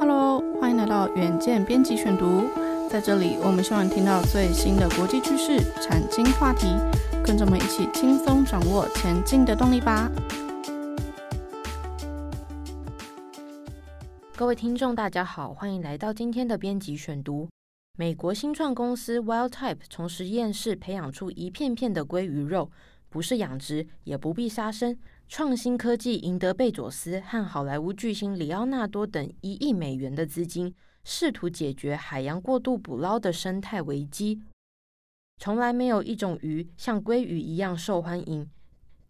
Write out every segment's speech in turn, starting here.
Hello，欢迎来到远见编辑选读。在这里，我们希望听到最新的国际趋势、产经话题，跟着我们一起轻松掌握前进的动力吧。各位听众，大家好，欢迎来到今天的编辑选读。美国新创公司 Wildtype 从实验室培养出一片片的鲑鱼肉，不是养殖，也不必杀生。创新科技赢得贝佐斯和好莱坞巨星里奥纳多等一亿美元的资金，试图解决海洋过度捕捞的生态危机。从来没有一种鱼像鲑鱼一样受欢迎，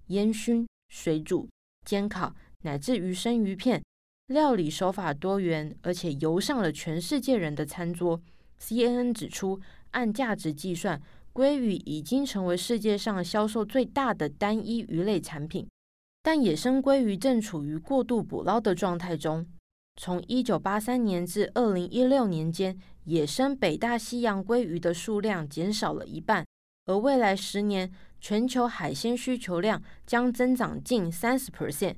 烟熏、水煮、煎烤，乃至鱼生鱼片，料理手法多元，而且游上了全世界人的餐桌。CNN 指出，按价值计算，鲑鱼已经成为世界上销售最大的单一鱼类产品。但野生鲑鱼正处于过度捕捞的状态中。从一九八三年至二零一六年间，野生北大西洋鲑鱼的数量减少了一半，而未来十年，全球海鲜需求量将增长近三十 percent。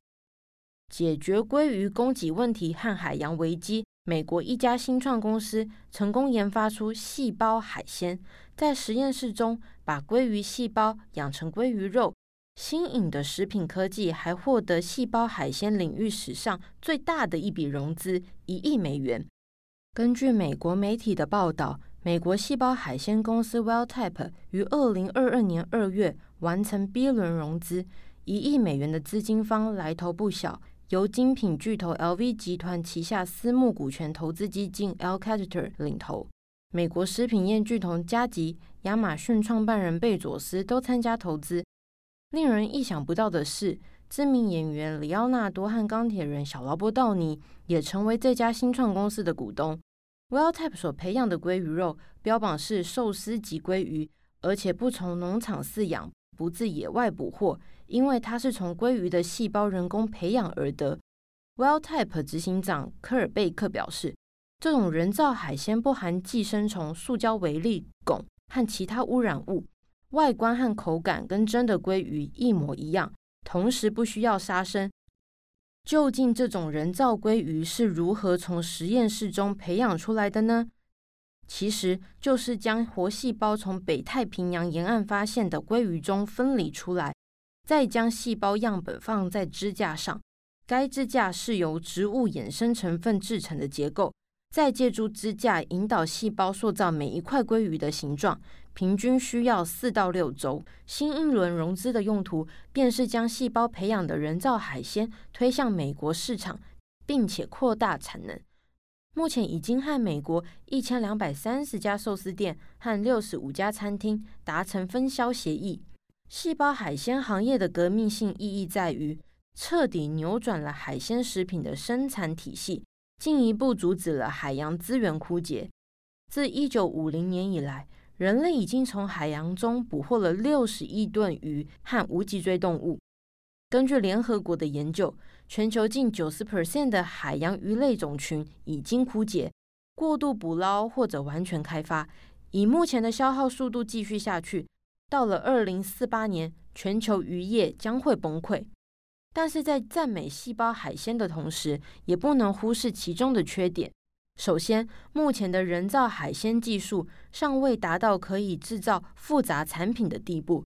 解决鲑鱼供给问题和海洋危机，美国一家新创公司成功研发出细胞海鲜，在实验室中把鲑鱼细胞养成鲑鱼肉。新颖的食品科技还获得细胞海鲜领域史上最大的一笔融资，一亿美元。根据美国媒体的报道，美国细胞海鲜公司 Wildtype 于二零二二年二月完成 B 轮融资，一亿美元的资金方来头不小，由精品巨头 LV 集团旗下私募股权投资基金 L Catcher 领投，美国食品业巨头嘉吉、亚马逊创办人贝佐斯都参加投资。令人意想不到的是，知名演员里奥纳多和钢铁人小劳勃道尼也成为这家新创公司的股东。Wildtype 所培养的鲑鱼肉标榜是寿司级鲑鱼，而且不从农场饲养，不自野外捕获，因为它是从鲑鱼的细胞人工培养而得。Wildtype 执行长科尔贝克表示，这种人造海鲜不含寄生虫、塑胶微粒、汞和其他污染物。外观和口感跟真的鲑鱼一模一样，同时不需要杀生。究竟这种人造鲑鱼是如何从实验室中培养出来的呢？其实就是将活细胞从北太平洋沿岸发现的鲑鱼中分离出来，再将细胞样本放在支架上。该支架是由植物衍生成分制成的结构。再借助支架引导细胞塑造每一块鲑鱼的形状，平均需要四到六周。新一轮融资的用途便是将细胞培养的人造海鲜推向美国市场，并且扩大产能。目前已经和美国一千两百三十家寿司店和六十五家餐厅达成分销协议。细胞海鲜行业的革命性意义在于彻底扭转了海鲜食品的生产体系。进一步阻止了海洋资源枯竭。自一九五零年以来，人类已经从海洋中捕获了六十亿吨鱼和无脊椎动物。根据联合国的研究，全球近九十 percent 的海洋鱼类种群已经枯竭。过度捕捞或者完全开发，以目前的消耗速度继续下去，到了二零四八年，全球渔业将会崩溃。但是在赞美细胞海鲜的同时，也不能忽视其中的缺点。首先，目前的人造海鲜技术尚未达到可以制造复杂产品的地步，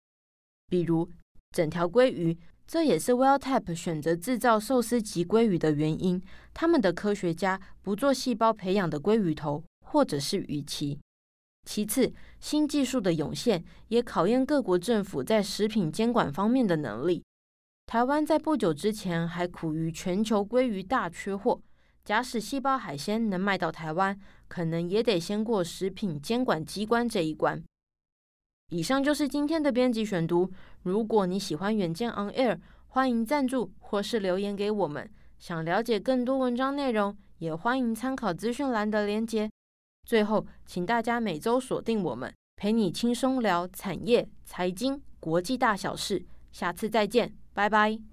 比如整条鲑鱼。这也是 WellTap 选择制造寿司级鲑鱼的原因。他们的科学家不做细胞培养的鲑鱼头或者是鱼鳍。其次，新技术的涌现也考验各国政府在食品监管方面的能力。台湾在不久之前还苦于全球鲑鱼大缺货，假使细胞海鲜能卖到台湾，可能也得先过食品监管机关这一关。以上就是今天的编辑选读。如果你喜欢远见 On Air，欢迎赞助或是留言给我们。想了解更多文章内容，也欢迎参考资讯栏的连接。最后，请大家每周锁定我们，陪你轻松聊产业、财经、国际大小事。下次再见。拜拜。